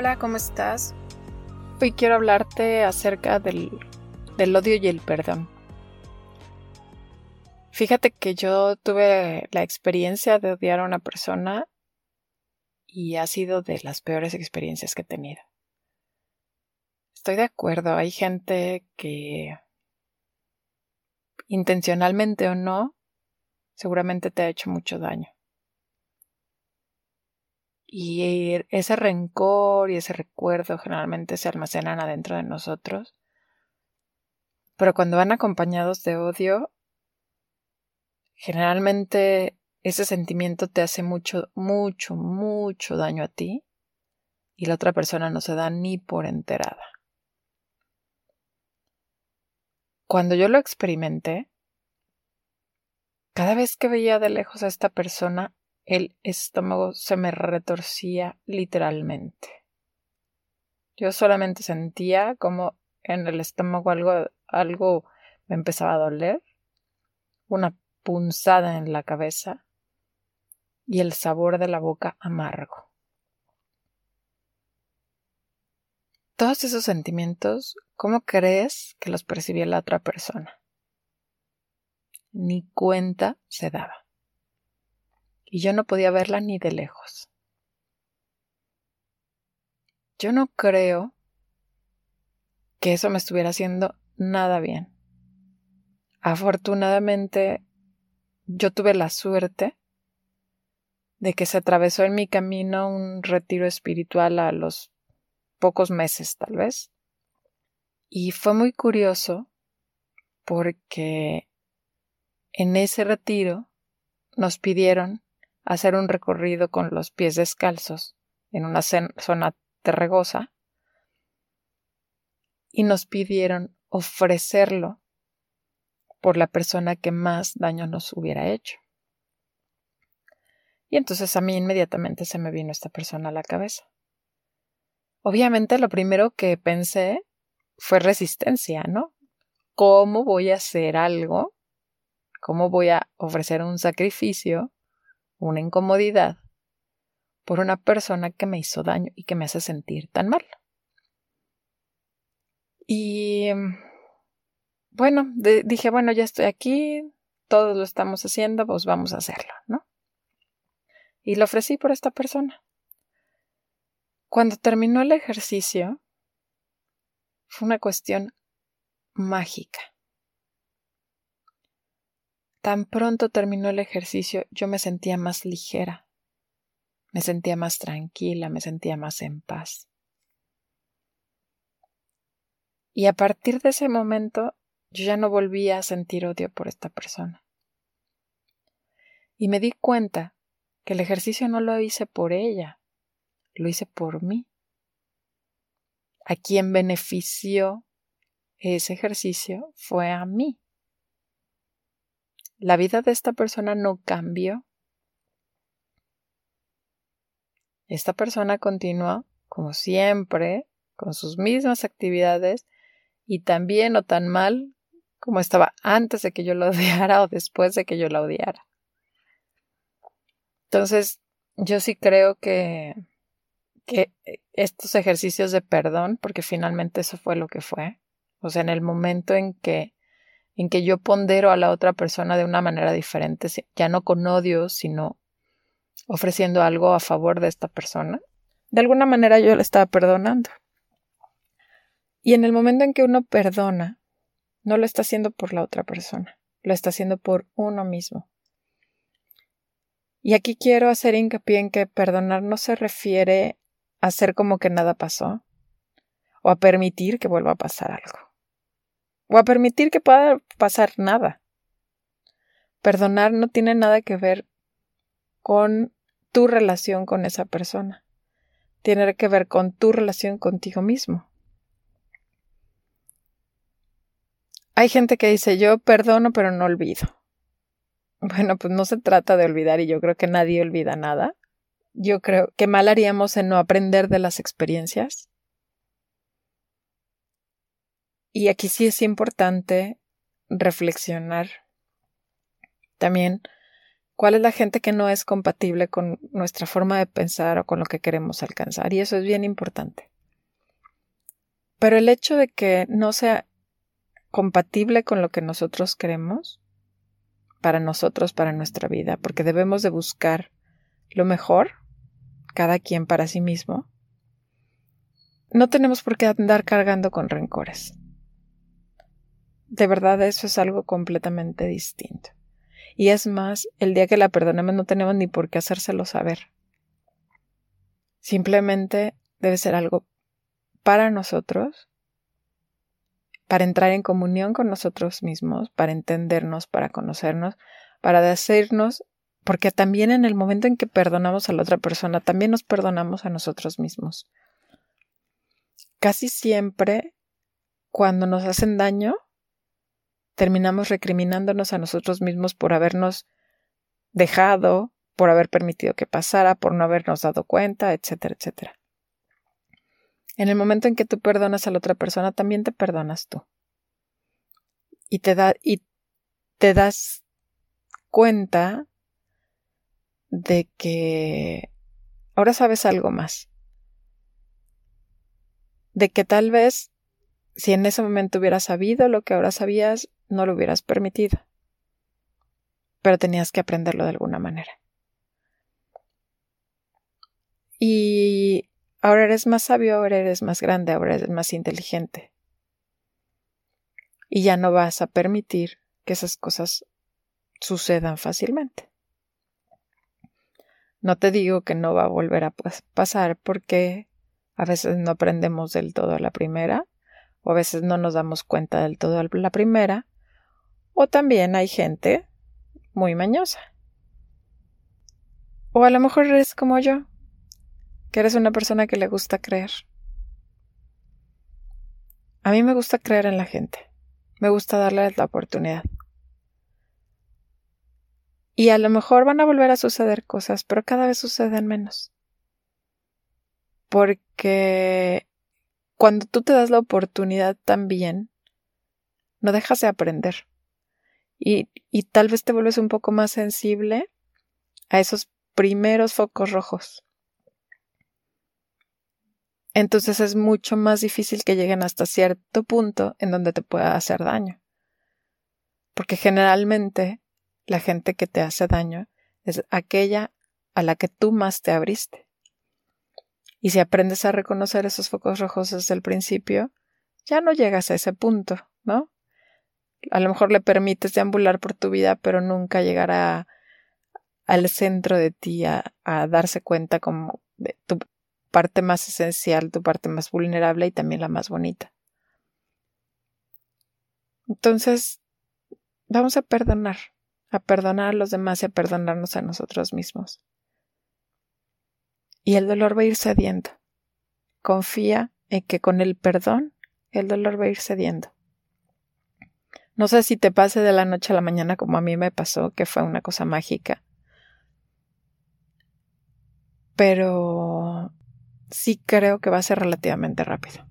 Hola, ¿cómo estás? Hoy quiero hablarte acerca del, del odio y el perdón. Fíjate que yo tuve la experiencia de odiar a una persona y ha sido de las peores experiencias que he tenido. Estoy de acuerdo, hay gente que intencionalmente o no, seguramente te ha hecho mucho daño. Y ese rencor y ese recuerdo generalmente se almacenan adentro de nosotros. Pero cuando van acompañados de odio, generalmente ese sentimiento te hace mucho, mucho, mucho daño a ti y la otra persona no se da ni por enterada. Cuando yo lo experimenté, cada vez que veía de lejos a esta persona, el estómago se me retorcía literalmente. Yo solamente sentía como en el estómago algo, algo me empezaba a doler, una punzada en la cabeza y el sabor de la boca amargo. Todos esos sentimientos ¿Cómo crees que los percibía la otra persona? Ni cuenta se daba. Y yo no podía verla ni de lejos. Yo no creo que eso me estuviera haciendo nada bien. Afortunadamente, yo tuve la suerte de que se atravesó en mi camino un retiro espiritual a los pocos meses, tal vez, y fue muy curioso porque en ese retiro nos pidieron hacer un recorrido con los pies descalzos en una zona terregosa y nos pidieron ofrecerlo por la persona que más daño nos hubiera hecho. Y entonces a mí inmediatamente se me vino esta persona a la cabeza. Obviamente lo primero que pensé fue resistencia, ¿no? ¿Cómo voy a hacer algo? ¿Cómo voy a ofrecer un sacrificio, una incomodidad, por una persona que me hizo daño y que me hace sentir tan mal? Y bueno, dije, bueno, ya estoy aquí, todos lo estamos haciendo, pues vamos a hacerlo, ¿no? Y lo ofrecí por esta persona. Cuando terminó el ejercicio, fue una cuestión mágica. Tan pronto terminó el ejercicio yo me sentía más ligera, me sentía más tranquila, me sentía más en paz. Y a partir de ese momento yo ya no volvía a sentir odio por esta persona. Y me di cuenta que el ejercicio no lo hice por ella, lo hice por mí a quien benefició ese ejercicio fue a mí. La vida de esta persona no cambió. Esta persona continuó, como siempre, con sus mismas actividades y tan bien o tan mal como estaba antes de que yo lo odiara o después de que yo la odiara. Entonces, yo sí creo que que estos ejercicios de perdón, porque finalmente eso fue lo que fue, o sea, en el momento en que en que yo pondero a la otra persona de una manera diferente, ya no con odio, sino ofreciendo algo a favor de esta persona, De alguna manera yo le estaba perdonando. Y en el momento en que uno perdona, no lo está haciendo por la otra persona, lo está haciendo por uno mismo. Y aquí quiero hacer hincapié en que perdonar no se refiere a hacer como que nada pasó, o a permitir que vuelva a pasar algo, o a permitir que pueda pasar nada. Perdonar no tiene nada que ver con tu relación con esa persona. Tiene que ver con tu relación contigo mismo. Hay gente que dice yo perdono pero no olvido. Bueno, pues no se trata de olvidar y yo creo que nadie olvida nada. Yo creo que mal haríamos en no aprender de las experiencias. Y aquí sí es importante reflexionar también cuál es la gente que no es compatible con nuestra forma de pensar o con lo que queremos alcanzar. Y eso es bien importante. Pero el hecho de que no sea compatible con lo que nosotros queremos, para nosotros, para nuestra vida, porque debemos de buscar lo mejor, cada quien para sí mismo, no tenemos por qué andar cargando con rencores. De verdad eso es algo completamente distinto. Y es más, el día que la perdonemos no tenemos ni por qué hacérselo saber. Simplemente debe ser algo para nosotros, para entrar en comunión con nosotros mismos, para entendernos, para conocernos, para decirnos, porque también en el momento en que perdonamos a la otra persona, también nos perdonamos a nosotros mismos. Casi siempre, cuando nos hacen daño, terminamos recriminándonos a nosotros mismos por habernos dejado, por haber permitido que pasara, por no habernos dado cuenta, etcétera, etcétera. En el momento en que tú perdonas a la otra persona, también te perdonas tú. Y te, da, y te das cuenta de que ahora sabes algo más. De que tal vez si en ese momento hubieras sabido lo que ahora sabías, no lo hubieras permitido. Pero tenías que aprenderlo de alguna manera. Y ahora eres más sabio, ahora eres más grande, ahora eres más inteligente. Y ya no vas a permitir que esas cosas sucedan fácilmente. No te digo que no va a volver a pasar porque a veces no aprendemos del todo a la primera, o a veces no nos damos cuenta del todo a la primera, o también hay gente muy mañosa. O a lo mejor eres como yo, que eres una persona que le gusta creer. A mí me gusta creer en la gente, me gusta darles la oportunidad. Y a lo mejor van a volver a suceder cosas, pero cada vez suceden menos. Porque cuando tú te das la oportunidad también, no dejas de aprender y, tal vez te vuelves un poco más sensible a esos primeros focos rojos. Entonces es mucho más difícil que lleguen hasta cierto punto en donde te pueda hacer daño. Porque generalmente la gente que te hace daño es aquella a la que tú más te abriste. Y si aprendes a reconocer esos focos rojos desde el principio, ya no llegas a ese punto, ¿no? A lo mejor le permites deambular por tu vida, pero nunca llegará al centro de ti a, darse cuenta como de tu parte más esencial, tu parte más vulnerable y también la más bonita. Entonces, vamos a perdonar, a perdonar a los demás y a perdonarnos a nosotros mismos. Y el dolor va a ir cediendo. Confía en que con el perdón el dolor va a ir cediendo. No sé si te pase de la noche a la mañana como a mí me pasó, que fue una cosa mágica. Pero sí creo que va a ser relativamente rápido.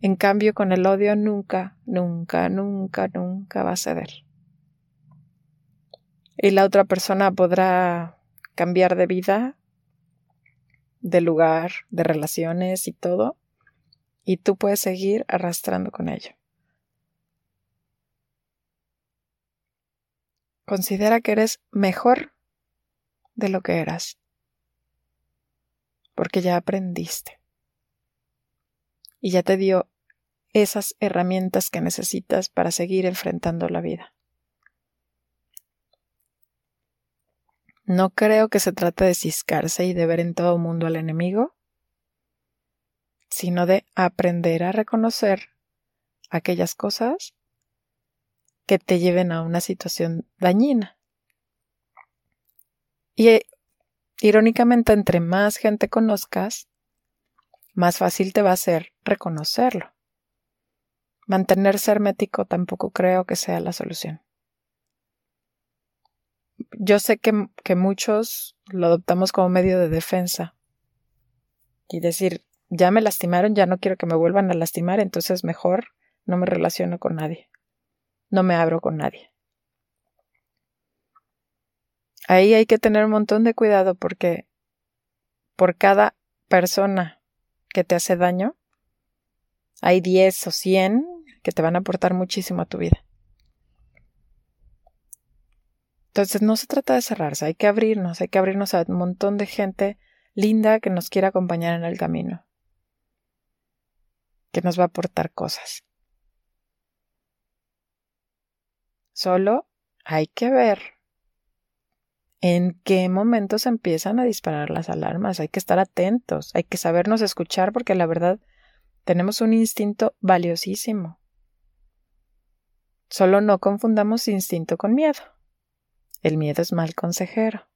En cambio, con el odio nunca, nunca, nunca, nunca va a ceder. Y la otra persona podrá cambiar de vida, de lugar, de relaciones y todo, y tú puedes seguir arrastrando con ello. Considera que eres mejor de lo que eras. porque ya aprendiste. Y ya te dio esas herramientas que necesitas para seguir enfrentando la vida. No creo que se trate de ciscarse y de ver en todo mundo al enemigo, sino de aprender a reconocer aquellas cosas que te lleven a una situación dañina. Y eh, irónicamente, entre más gente conozcas, más fácil te va a ser reconocerlo. Mantenerse hermético tampoco creo que sea la solución. Yo sé que, que muchos lo adoptamos como medio de defensa y decir, ya me lastimaron, ya no quiero que me vuelvan a lastimar, entonces mejor no me relaciono con nadie, no me abro con nadie. Ahí hay que tener un montón de cuidado porque por cada persona que te hace daño, hay 10 o 100 que te van a aportar muchísimo a tu vida. Entonces no se trata de cerrarse, hay que abrirnos, hay que abrirnos a un montón de gente linda que nos quiera acompañar en el camino, que nos va a aportar cosas. Solo hay que ver en qué momentos empiezan a disparar las alarmas. Hay que estar atentos, hay que sabernos escuchar porque la verdad tenemos un instinto valiosísimo. Solo no confundamos instinto con miedo. El miedo es mal consejero.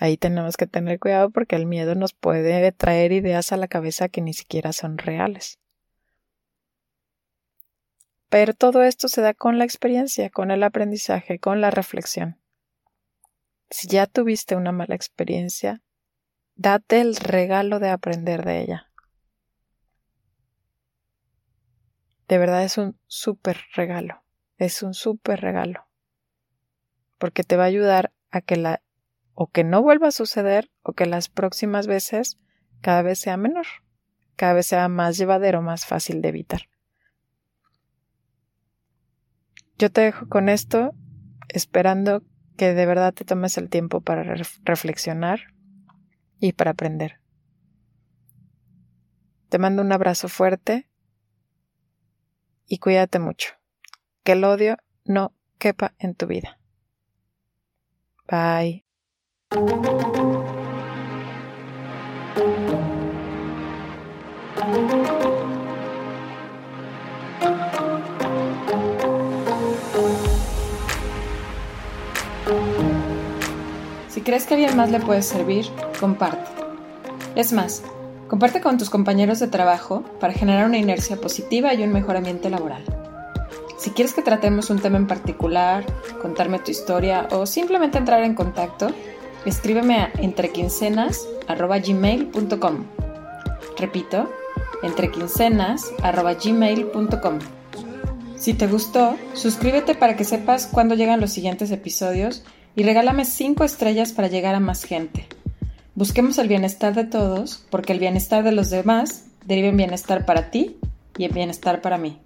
Ahí tenemos que tener cuidado porque el miedo nos puede traer ideas a la cabeza que ni siquiera son reales. Pero todo esto se da con la experiencia, con el aprendizaje, con la reflexión. Si ya tuviste una mala experiencia, date el regalo de aprender de ella. De verdad es un súper regalo, es un súper regalo, porque te va a ayudar a que la o que no vuelva a suceder o que las próximas veces cada vez sea menor, cada vez sea más llevadero, más fácil de evitar. Yo te dejo con esto, esperando que de verdad te tomes el tiempo para reflexionar y para aprender. Te mando un abrazo fuerte y cuídate mucho. Que el odio no quepa en tu vida. Bye. Crees que a alguien más le puede servir, comparte. Es más, comparte con tus compañeros de trabajo para generar una inercia positiva y un mejor ambiente laboral. Si quieres que tratemos un tema en particular, contarme tu historia o simplemente entrar en contacto, escríbeme a entrequincenas.gmail.com. Repito, entrequincenas.gmail.com. Si te gustó, suscríbete para que sepas cuándo llegan los siguientes episodios y regálame 5 estrellas para llegar a más gente. Busquemos el bienestar de todos, porque el bienestar de los demás deriva en bienestar para ti y en bienestar para mí.